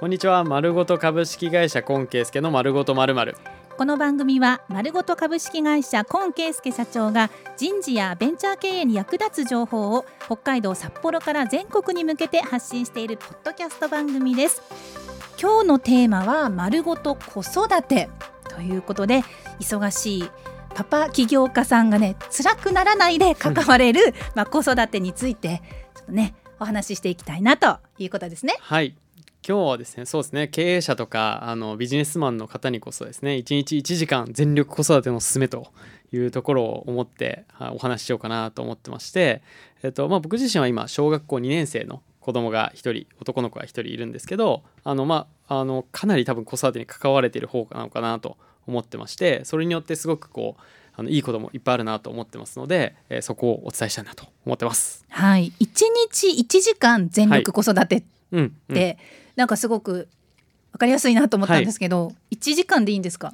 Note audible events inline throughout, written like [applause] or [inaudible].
こんにちは。丸ごと株式会社今圭介の丸ごとまるまるこの番組は丸ごと株式会社今圭介社長が人事やベンチャー経営に役立つ情報を北海道札幌から全国に向けて発信しているポッドキャスト番組です。今日のテーマは丸ごと子育て。ということで忙しいパパ起業家さんがね辛くならないで関われる、[laughs] まあ、子育てについてちょっとねお話ししていきたいなということですね。はい今日はですねそうですね経営者とかあのビジネスマンの方にこそですね1日1時間全力子育てのすすめというところを思ってお話ししようかなと思ってまして、えっとまあ、僕自身は今小学校2年生の子供が1人男の子が1人いるんですけどあの、まあ、あのかなり多分子育てに関われている方なのかなと思ってましてそれによってすごくこうあのいいこともいっぱいあるなと思ってますので、えー、そこをお伝えしたいなと思ってます。はい。1日1時間全力子育てって、はい。うんうん、なんかすごく分かりやすいなと思ったんですけど、はい、1時間でいいんですか？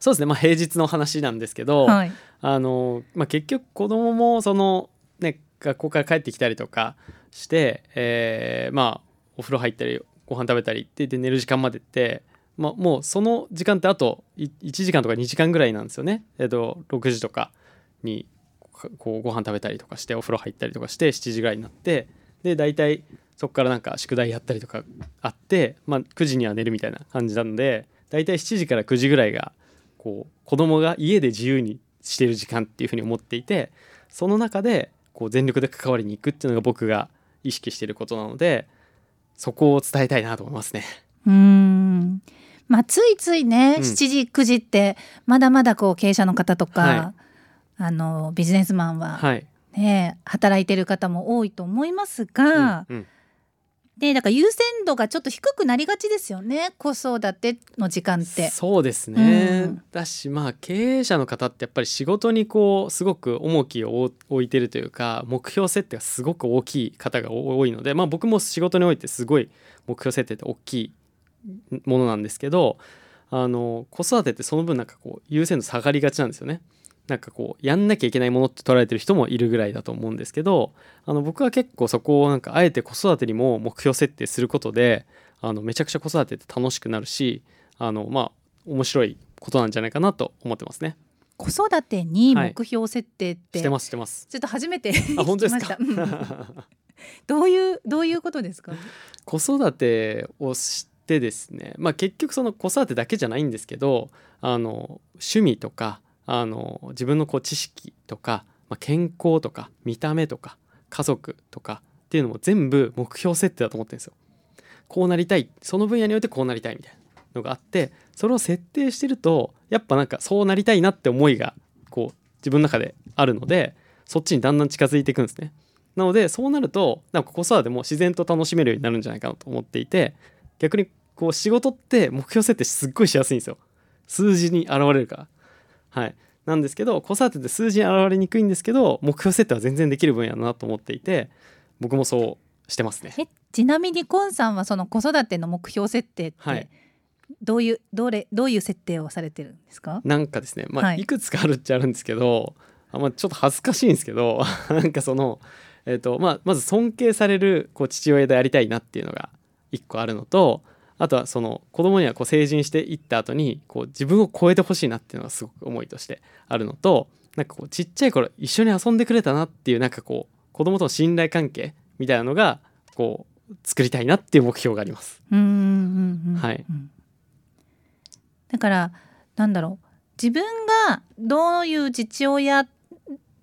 そうですね、まあ、平日の話なんですけど、はい、あのまあ、結局子供もその、ね、学校から帰ってきたりとかして、えー、まあお風呂入ったりご飯食べたりって言って寝る時間までってまあ、もうその時間ってあと1時間とか2時間ぐらいなんですよね。えっと、6時とかにこうご飯食べたりとかしてお風呂入ったりとかして7時ぐらいになってで大体そこからなんか宿題やったりとかあって、まあ、9時には寝るみたいな感じなので大体7時から9時ぐらいがこう子供が家で自由にしてる時間っていうふうに思っていてその中でこう全力で関わりに行くっていうのが僕が意識していることなのでそこを伝えたいなと思いますね。うん。まあ、ついついね、うん、7時9時ってまだまだこう経営者の方とか、はい、あのビジネスマンはね、はい、働いてる方も多いと思いますが、うんうん、でだから優先度がちょっと低くなりがちですよね子育ての時間って。そうですね、うん、だしまあ経営者の方ってやっぱり仕事にこうすごく重きを置いてるというか目標設定がすごく大きい方が多いので、まあ、僕も仕事においてすごい目標設定って大きいものなんですけどあの子育てってその分なんかこう優先度下がりがちなんですよね。なんかこうやんなきゃいけないものって捉えてる人もいるぐらいだと思うんですけどあの僕は結構そこをなんかあえて子育てにも目標設定することであのめちゃくちゃ子育てって楽しくなるしあのまあ面白いことなんじゃないかなと思ってますね。子育てに目標設定って、はい、してますしてます。ちょっと初めてあ本当ですか？どういうどういうことですか？子育てをしでですね、まあ、結局その子育てだけじゃないんですけどあの趣味とかあの自分のこう知識とか、まあ、健康とか見た目とか家族とかっていうのも全部目標設定だと思ってるんですよ。こうなりたいその分野においてこうなりたいみたいなのがあってそれを設定してるとやっぱなんかそうなりたいなって思いがこう自分の中であるのでそっちにだんだん近づいていくんですね。なのでそうなるとなんか子育ても自然と楽しめるようになるんじゃないかなと思っていて逆にこう仕事って目標設定すっごいしやすいんですよ数字に現れるからはい。なんですけど子育てって数字に現れにくいんですけど目標設定は全然できる分野だなと思っていて僕もそうしてますね。ちなみにコンさんはその子育ての目標設定って、はい、どういうどれどういう設定をされてるんですか？なんかですねまあ、はい、いくつかあるっちゃあるんですけどあまあ、ちょっと恥ずかしいんですけど [laughs] なんかその、えーとまあ、まず尊敬されるこう父親でありたいなっていうのが一個あるのとあとはその子供にはこう成人していった後にこう自分を超えてほしいなっていうのがすごく思いとしてあるのとなんかこうちっちゃい頃一緒に遊んでくれたなっていうなんかこう子供との信頼関係みたいなのがこう作りたいなっていう目標があります。うんうんうん、はい。だからなんだろう自分がどういう父親っ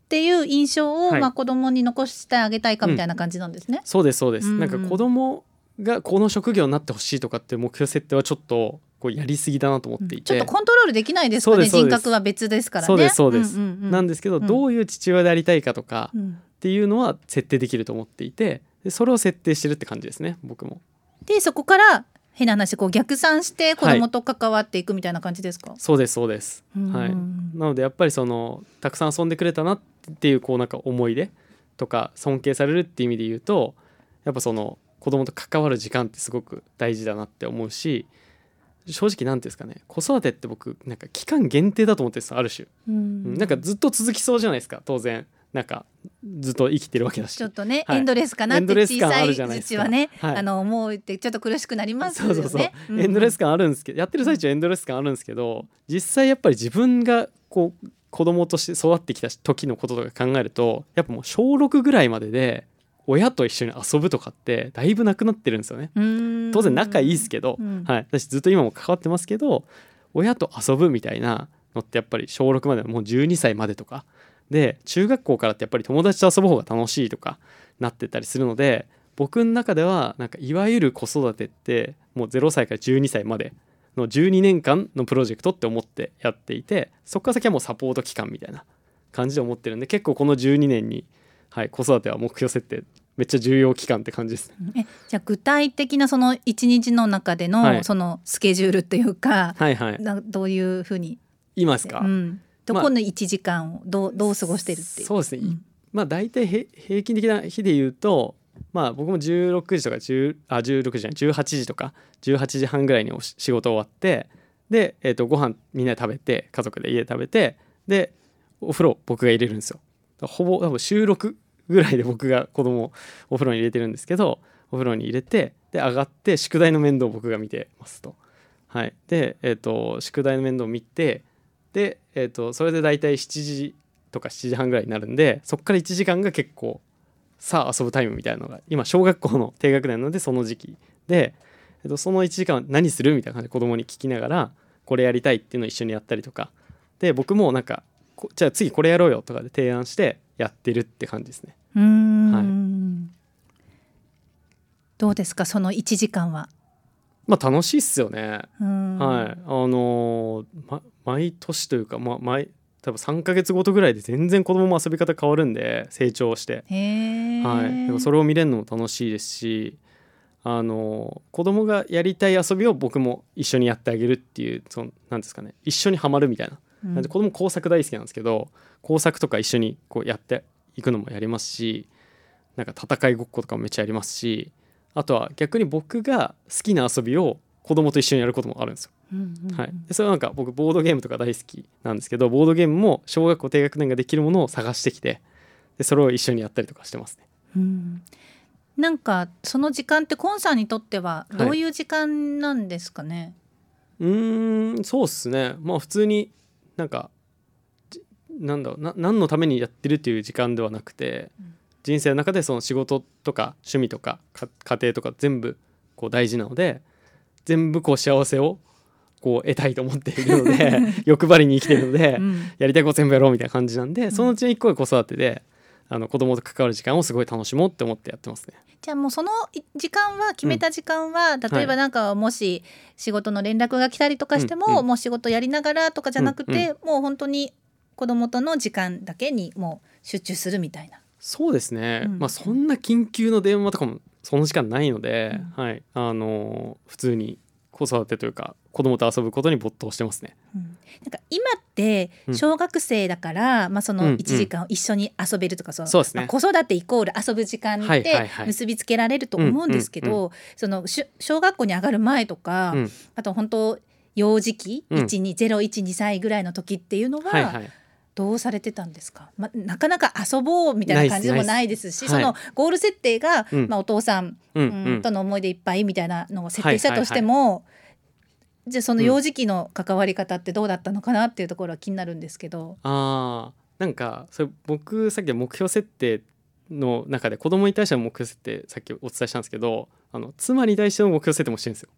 ていう印象を、はい、まあ子供に残してあげたいかみたいな感じなんですね。うん、そうですそうです。うんうん、なんか子供がこの職業になってほしいとかって目標設定はちょっとこうやりすぎだなと思っていて、ちょっとコントロールできないですかね人格は別ですからね。そうですそうです、うんうんうん、なんですけど、どういう父親でありたいかとかっていうのは設定できると思っていてでそれを設定してるって感じですね僕も。でそこから変な話こう逆算して子供と関わっていくみたいな感じですか、はい、そうですそうです、はい、なのでやっぱりそのたくさん遊んでくれたなっていうこうなんか思い出とか尊敬されるっていう意味で言うとやっぱその子供と関わる時間ってすごく大事だなって思うし正直何て言うんですかね子育てって僕なんか期間限定だと思ってるんですある種、うん、なんかずっと続きそうじゃないですか当然。なんかずっと生きてるわけだし。ちょっとね、はい。エンドレスかなって小さいうちはね、はい。あの思うってちょっと苦しくなりますよね。そうそうそう、ん。エンドレス感あるんですけどやってる最中エンドレス感あるんですけど実際やっぱり自分がこう子供として育ってきた時のこととか考えるとやっぱもう小6ぐらいまでで親と一緒に遊ぶとかってだいぶなくなってるんですよね。当然仲いいですけど、うん。はい、私ずっと今も関わってますけど親と遊ぶみたいなのってやっぱり小6までもう12歳までとか。で中学校からってやっぱり友達と遊ぶ方が楽しいとかなってたりするので僕の中ではなんかいわゆる子育てってもう0歳から12歳までの12年間のプロジェクトって思ってやっていてそこから先はもうサポート期間みたいな感じで思ってるんで結構この12年に、はい、子育ては目標設定めっちゃ重要期間って感じです。ね。えじゃあ具体的なその一日の中での、はい。そのスケジュールというか、はいはい。などういうふうに、いますか、うん、どまあこの1時間をどうどう過ごしてるっていう。そうですね、ん。まあ大体へ平均的な日で言うとまあ僕も16時とか10あ16時じゃない18時とか18時半ぐらいに仕事終わってで、えー、とご飯みんなで食べて家族で家で食べてでお風呂僕が入れるんですよ。ほぼ多分週6ぐらいで僕が子供をお風呂に入れてるんですけどお風呂に入れてで上がって宿題の面倒を僕が見てますと。はい、で、えー、と宿題の面倒を見てで、えー、とそれで大体7時とか7時半ぐらいになるんでそこから1時間が結構さあ遊ぶタイムみたいなのが今小学校の低学年なのでその時期で、えっと、その1時間何するみたいな感じで子供に聞きながらこれやりたいっていうのを一緒にやったりとかで僕もなんかじゃあ次これやろうよとかで提案してやってるって感じですね。うーんどうですかその1時間は？まあ楽しいっすよね。うん。はい、あのーま、毎年というか、ま、毎多分3ヶ月ごとぐらいで全然子供も遊び方変わるんで成長して、はい、でもそれを見れるのも楽しいですしあの子供がやりたい遊びを僕も一緒にやってあげるっていうそのなんですかね一緒にはまるみたいな,、うん。なんで子供工作大好きなんですけど工作とか一緒にこうやっていくのもやりますしなんか戦いごっことかもめっちゃやりますしあとは逆に僕が好きな遊びを子供と一緒にやることもあるんですよ。うんうんうんはい、でそれはなんか僕ボードゲームとか大好きなんですけどボードゲームも小学校低学年ができるものを探してきてでそれを一緒にやったりとかしてますね。うんなんかその時間ってコンさんにとってははいどういう時間なんですかね？うーんそうっすねまあ普通になんかじなんだろうな何のためにやってるっていう時間ではなくて、うん。人生の中でその仕事とか趣味とかか家庭とか全部こう大事なので全部こう幸せをこう得たいと思っているので [laughs] 欲張りに生きてるので、うん。やりたいこと全部やろうみたいな感じなんで、そのうちの一個が子育てであの子供と関わる時間をすごい楽しもうって思ってやってますね。じゃあもうそのい時間は決めた時間は、例えばなんかもし仕事の連絡が来たりとかしても、うんうんもう仕事やりながらとかじゃなくて、もう本当に子供との時間だけにもう集中するみたいな。そうですね、うん。まあそんな緊急の電話とかもその時間ないので、はい。あの普通に子育てというか子供と遊ぶことに没頭してますね。うん。なんか今ってうん。小学生だから、まあ、そうんうん。の1時間を一緒に遊べるとか、そのそうですね。まあ子育てイコール遊ぶ時間はいってはいはい。結びつけられると思うんですけど、うんそのしゅ小学校に上がる前とか、うん。あと本当幼児期、うん。12012歳ぐらいの時っていうのは、はいはいどうされてたんですか、ま、なかなか遊ぼうみたいな感じでもないです。しそのゴール設定が、うん。まあ、お父さん、うんうん。うんとの思い出いっぱいみたいなのを設定したとしても、じゃあその幼児期の関わり方ってどうだったのかなっていうところは気になるんですけど。あーなんかそれ僕さっき目標設定の中で子供に対しての目標設定さっきお伝えしたんですけどあの妻に対しての目標設定もしてるんですよ。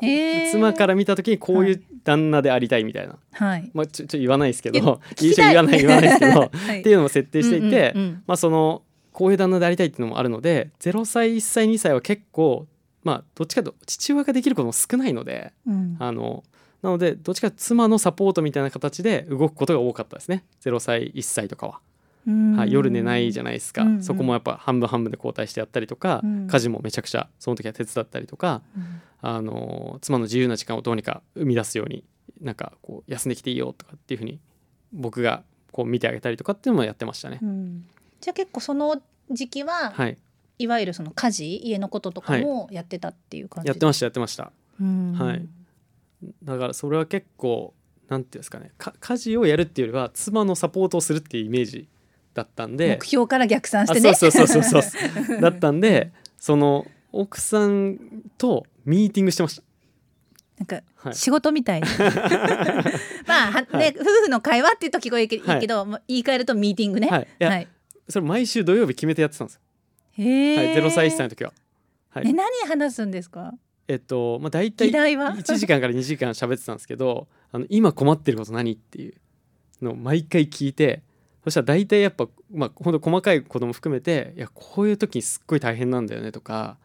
へー。妻から見た時にこういう旦那でありたいみたいな、はい。まあ、ちょちょ言わないですけど言わない言わないですけど、はい。っていうのも設定していて、うんうんうんまあそのこういう旦那でありたいっていうのもあるので0歳1歳2歳は結構まあどっちかというと父親ができることも少ないのでうん。あのなのでどっちか妻のサポートみたいな形で動くことが多かったですね。0歳1歳とかは、うん。はい、夜寝ないじゃないですか、うんうん。そこもやっぱ半分半分で交代してやったりとか、うん。家事もめちゃくちゃその時は手伝ったりとか、うんあの妻の自由な時間をどうにか生み出すようになんかこう休んできていいよとかっていうふうに僕がこう見てあげたりとかっていうのもやってましたね。うん。じゃあ結構その時期は、はい、い、わゆるその家事家のこととかもやってたっていう感じやってましたやってました。うん。はい。だからそれは結構なんていうんですかね。か家事をやるっていうよりは妻のサポートをするっていうイメージだったんで。目標から逆算しあてね。そうそうそうそうそう。だったんでその奥さんとミーティングしてました。なんかはい。仕事みたい。[laughs] [laughs] まあはね、はい。夫婦の会話って言うと聞こえいいけど、まあ言い換えるとミーティングね。はい、それ毎週土曜日決めてやってたんですよ。へえ、はい、0歳1歳の時は。はい。え何話すんですか？えっとまあ大体議題は？1時間から2時間喋ってたんですけどあの今困ってること何っていうのを毎回聞いてそしたら大体やっぱまあほんと細かいことも含めていやこういう時にすっごい大変なんだよねとか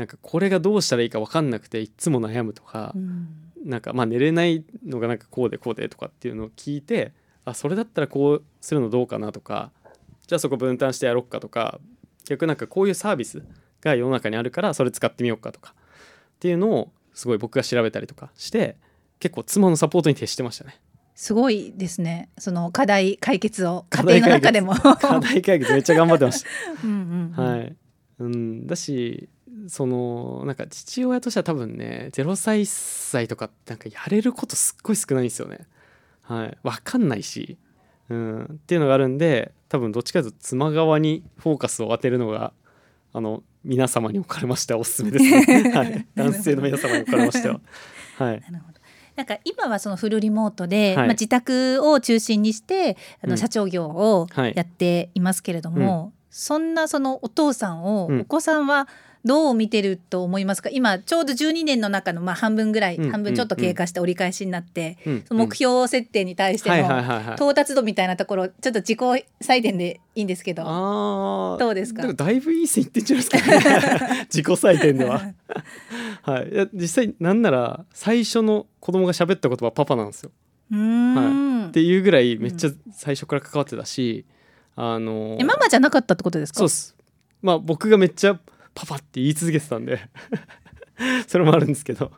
なんかこれがどうしたらいいか分かんなくていっつも悩むとか、うん。なんかまあ寝れないのがなんかこうでこうでとかっていうのを聞いてあそれだったらこうするのどうかなとかじゃあそこ分担してやろっかとか逆になんかこういうサービスが世の中にあるからそれ使ってみようかとかっていうのをすごい僕が調べたりとかして結構妻のサポートに徹してましたね。すごいですね。その課題解決を家課題庭の中でも。[laughs] 課題解決めっちゃ頑張ってまし [laughs] うんうんた。うん。はい、うん、だしそのなんか父親としては多分ね0歳1歳とかってなんかやれることすっごい少ないんですよね。はい、分かんないし、うん、っていうのがあるんで多分どっちかというと妻側にフォーカスを当てるのがあの皆様におかれましてはおすすめですね。[laughs] はい、男性の皆様におかれましては。はい、なるほど。なんか今はそのフルリモートで、はい。まあ、自宅を中心にしてあうん。の社長業をはい。やっていますけれども、そんなそのお父さんをうん。お子さんはどう見てると思いますか？今ちょうど12年の中のまあ半分ぐらい、うん半分ちょっと経過して折り返しになって、うん目標設定に対しての、はいはいはいはい。到達度みたいなところちょっと自己採点でいいんですけどどうですか？もだいぶいい線いってんじゃないですか、ね、[laughs] 自己採点では。[laughs] はい、いや実際なんなら最初の子供が喋った言葉はパパなんですよ。うーん、っていうぐらいめっちゃ最初から関わってたし、あのえママじゃなかったってことですか？そうっす。まあ僕がめっちゃパパって言い続けてたんで。[laughs] それもあるんですけど。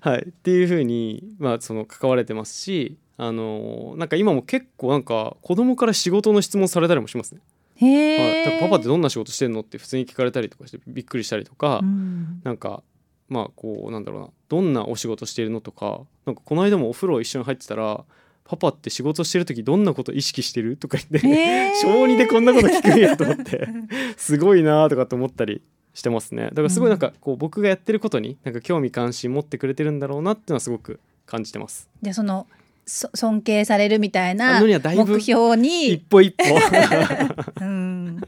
はい。っていうふうにまあその関われてますしあのなんか今も結構なんか子供から仕事の質問されたりもしますね。へはい、パパってどんな仕事してんのって普通に聞かれたりとかしてびっくりしたりとか、うん。なんかまあこうなんだろうな。どんなお仕事してるのとかなんかこの間もお風呂一緒に入ってたら「パパって仕事してる時どんなこと意識してる?」とか言って、へー小2でこんなこと聞くんやと思って [laughs] すごいなとかと思ったりしてますねだからすごいなんかこう僕がやってることになんか興味関心持ってくれてるんだろうなっていうのはすごく感じてます。でそのそ尊敬されるみたいなのにはだいぶ目標一に、歩一歩 [laughs] うん、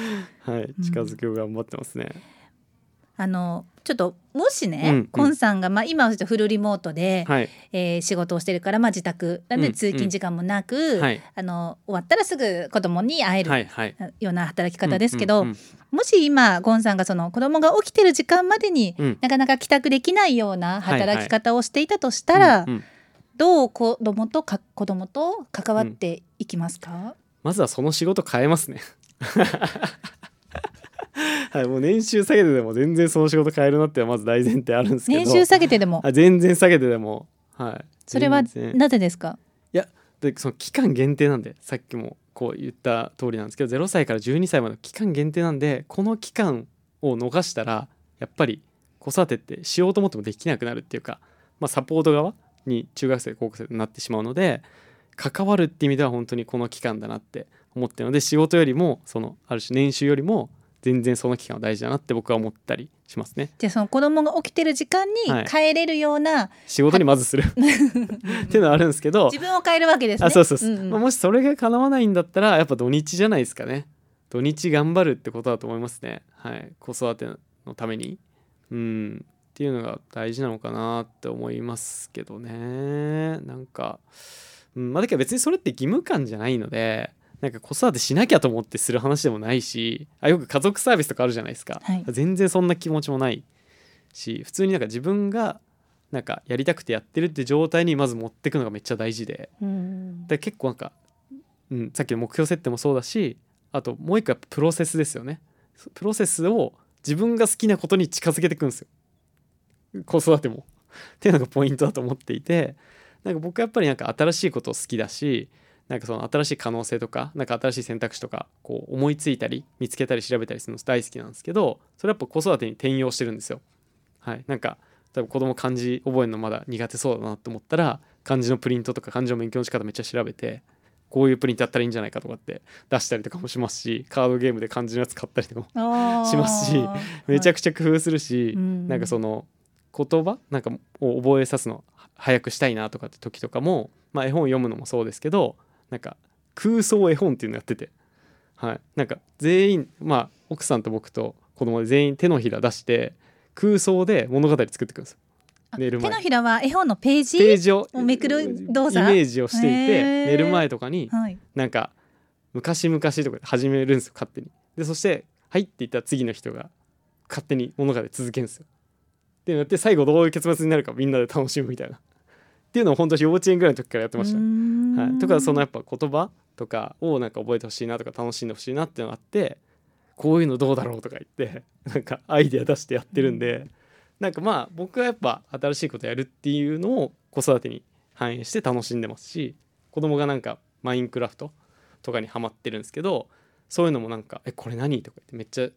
[laughs] はい近づくよう頑張ってますね。あのちょっともしね、うんうん。コンさんが、まあ、今はちょっとフルリモートで、はい。えー仕事をしてるから、まあ、自宅。なんでうん通勤時間もなく、はい。あの終わったらすぐ子供に会える、はいはい。ような働き方ですけど、うんうんもし今ゴンさんがその子供が起きてる時間までに、うん。なかなか帰宅できないような働き方をしていたとしたら、うんうん。どう子供とか子供と関わっていきますか、まずはその仕事変えますね。はい、もう年収下げてでも全然その仕事変えるなってまず大前提あるんですけど。年収下げてでも。あ全然下げてでも。はい。それはなぜですか？でその期間限定なんでさっきもこう言った通りなんですけど0歳から12歳までの期間限定なんでこの期間を逃したらやっぱり子育てってしようと思ってもできなくなるっていうか、まあ、サポート側に中学生高校生になってしまうので関わるって意味では本当にこの期間だなって思ってるので仕事よりもそのある種年収よりも全然その期間は大事だなって僕は思ったりしますね。じゃあその子供が起きてる時間にはい。帰れるような、仕事にまずする。[laughs] っていうのはあるんですけど自分を変えるわけですね。あそうそうそう、んん。まあ、もしそれが叶わないんだったらやっぱ土日じゃないですかね。土日頑張るってことだと思いますね。はい。子育てのために。うん。っていうのが大事なのかなって思いますけどね。なんか、うん、まあだけど別にそれって義務感じゃないのでなんか子育てしなきゃと思ってする話でもないしあよく家族サービスとかあるじゃないですか、はい。全然そんな気持ちもないし普通になんか自分がなんかやりたくてやってるって状態にまず持ってくのがめっちゃ大事で。うん。で結構なんか、うん、さっきの目標設定もそうだしあともう一個やっぱプロセスですよね。プロセスを自分が好きなことに近づけていくんですよ。子育ても。っていうのがポイントだと思っていてなんか僕はやっぱりなんか新しいこと好きだしなんかその新しい可能性とかなんか新しい選択肢とかこう思いついたり見つけたり調べたりするの大好きなんですけどそれはやっぱ子育てに転用してるんですよ。はい、なんか多分子供漢字覚えるのまだ苦手そうだなと思ったら漢字のプリントとか漢字の勉強の仕方めっちゃ調べてこういうプリントやったらいいんじゃないかとかって出したりとかもしますしカードゲームで漢字のやつ買ったりとかもしますしめちゃくちゃ工夫するし、はなんかその言葉なんかを覚えさすの早くしたいなとかって時とかも、まあ、絵本読むのもそうですけどなんか空想絵本っていうのやってて、はい、なんか全員まあ奥さんと僕と子供で全員手のひら出して空想で物語作ってくるんですよ。あ寝る前。手のひらは絵本のページページををめくる動作？イメージをしていへてー。寝る前とかにはい。なんか昔々とかで始めるんですよ勝手に。でそして「はい」って言ったら次の人が勝手に物語続けるんですよ。ってなって最後どういう結末になるかみんなで楽しむみたいなっていうのを本当に幼稚園ぐらいの時からやってました、ははい、とかそのやっぱ言葉とかをなんか覚えてほしいなとか楽しんでほしいなっていうのがあってこういうのどうだろうとか言って [laughs] なんかアイデア出してやってるんで、なんかまあ僕はやっぱ新しいことやるっていうのを子育てに反映して楽しんでますし子供がなんかマインクラフトとかにハマってるんですけどそういうのもなんか「えこれ何?」とか言ってめっちゃ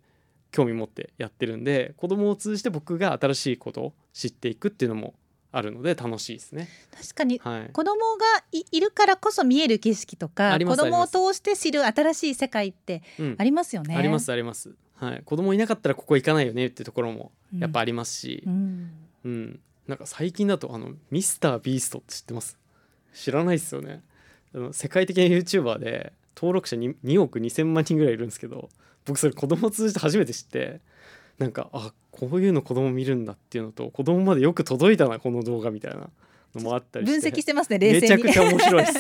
興味持ってやってるんで子供を通じて僕が新しいことを知っていくっていうのもあるので楽しいですね。確かにはい、子供がいいるからこそ見える景色とか子供を通して知る新しい世界ってうん。ありますよね。ありますあります。はい、子供いなかったらここ行かないよねってところもやっぱありますし。う、ん。うん。なんか最近だとあのミスタービーストって知ってます？知らないですよね。あの世界的な YouTuber で登録者に 2, 億2000万人ぐらいいるんですけど僕それ子供を通じて初めて知ってなんかあこういうの子供見るんだっていうのと子供までよく届いたなこの動画みたいなのもあったりして。分析してますね冷めち静にゃくちゃ面白いです。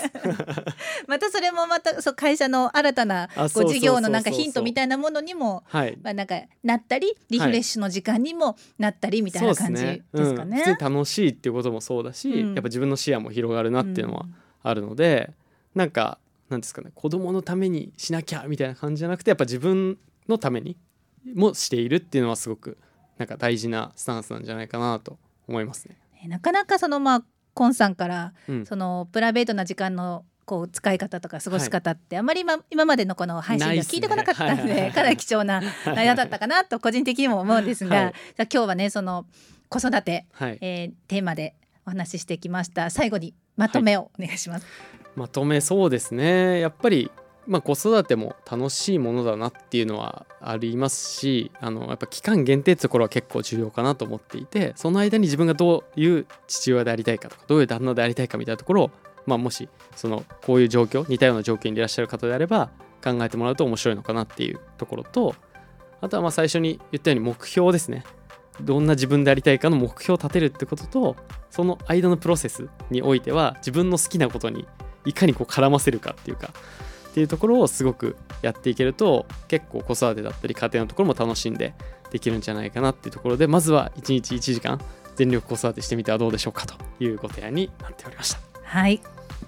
[laughs] またそれもまたそう会社の新たなこ事業のなんかヒントみたいなものにもはい。まあなんかなったりリフレッシュの時間にもなったりみたいな感じですかね。うん、楽しいっていうこともそうだし、うん。やっぱ自分の視野も広がるなっていうのはあるので、なんかなんですかね子供のためにしなきゃみたいな感じじゃなくてやっぱ自分のためにもしているっていうのはすごくなんか大事なスタンスなんじゃないかなと思いますね。ねなかなかそのまあコンさんからうん、そのプライベートな時間のこう使い方とか過ごし方ってあまり今今までのこの配信では聞いてこなかったのないっすねはいはいはい。でかなり貴重な間だったかなと個人的にも思うんですが、はい。じゃあ今日はねその子育て、はい、えーテーマでお話ししてきました。最後にまとめをお願いします。まとめそうですね。やっぱり、まあ、子育ても楽しいものだなっていうのはありますしあのやっぱ期間限定ってところは結構重要かなと思っていてその間に自分がどういう父親でありたいかとかどういう旦那でありたいかみたいなところを、まあ、もしそのこういう状況似たような状況にいらっしゃる方であれば考えてもらうと面白いのかなっていうところとあとはまあ最初に言ったように目標ですね。どんな自分でありたいかの目標を立てるってこととその間のプロセスにおいては自分の好きなことにいかにこう絡ませるかっていうかっていうところをすごくやっていけると結構子育てだったり家庭のところも楽しんでできるんじゃないかなっていうところでまずは1日1時間全力子育てしてみてはどうでしょうかというご提案になっておりました。はい。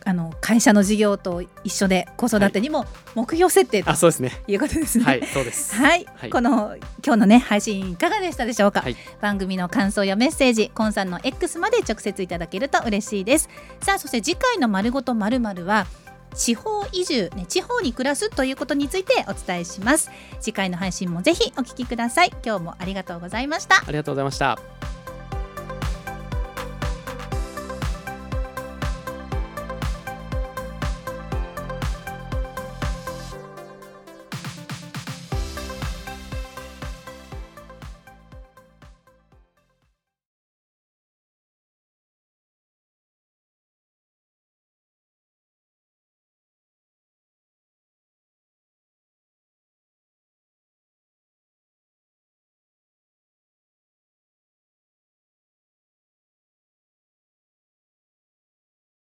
あの会社の事業と一緒で子育てにも目標設定とあそうですね。いうことですね。はいそうです。はい、はい。この今日のね配信いかがでしたでしょうか、はい。番組の感想やメッセージコンさんの X まで直接いただけると嬉しいです。さあそして次回のまるごとまるまるは地方移住ね地方に暮らすということについてお伝えします。次回の配信もぜひお聞きください。今日もありがとうございました。ありがとうございました。